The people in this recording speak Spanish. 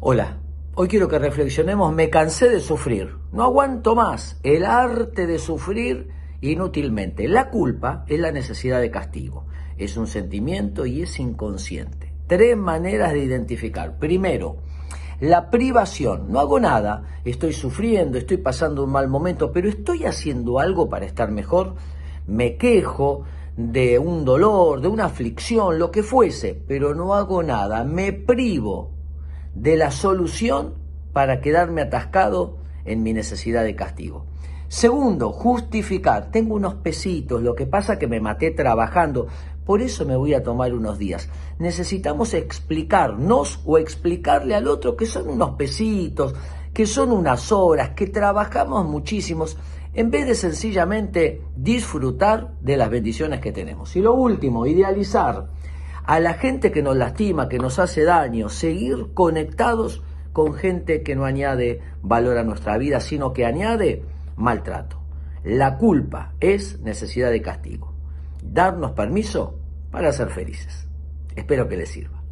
Hola, hoy quiero que reflexionemos, me cansé de sufrir, no aguanto más el arte de sufrir inútilmente. La culpa es la necesidad de castigo, es un sentimiento y es inconsciente. Tres maneras de identificar. Primero, la privación. No hago nada, estoy sufriendo, estoy pasando un mal momento, pero estoy haciendo algo para estar mejor. Me quejo de un dolor, de una aflicción, lo que fuese, pero no hago nada. Me privo de la solución para quedarme atascado en mi necesidad de castigo. Segundo, justificar. Tengo unos pesitos, lo que pasa que me maté trabajando, por eso me voy a tomar unos días. Necesitamos explicarnos o explicarle al otro que son unos pesitos, que son unas horas, que trabajamos muchísimos, en vez de sencillamente disfrutar de las bendiciones que tenemos. Y lo último, idealizar a la gente que nos lastima, que nos hace daño, seguir conectados con gente que no añade valor a nuestra vida, sino que añade maltrato. La culpa es necesidad de castigo. Darnos permiso para ser felices. Espero que les sirva.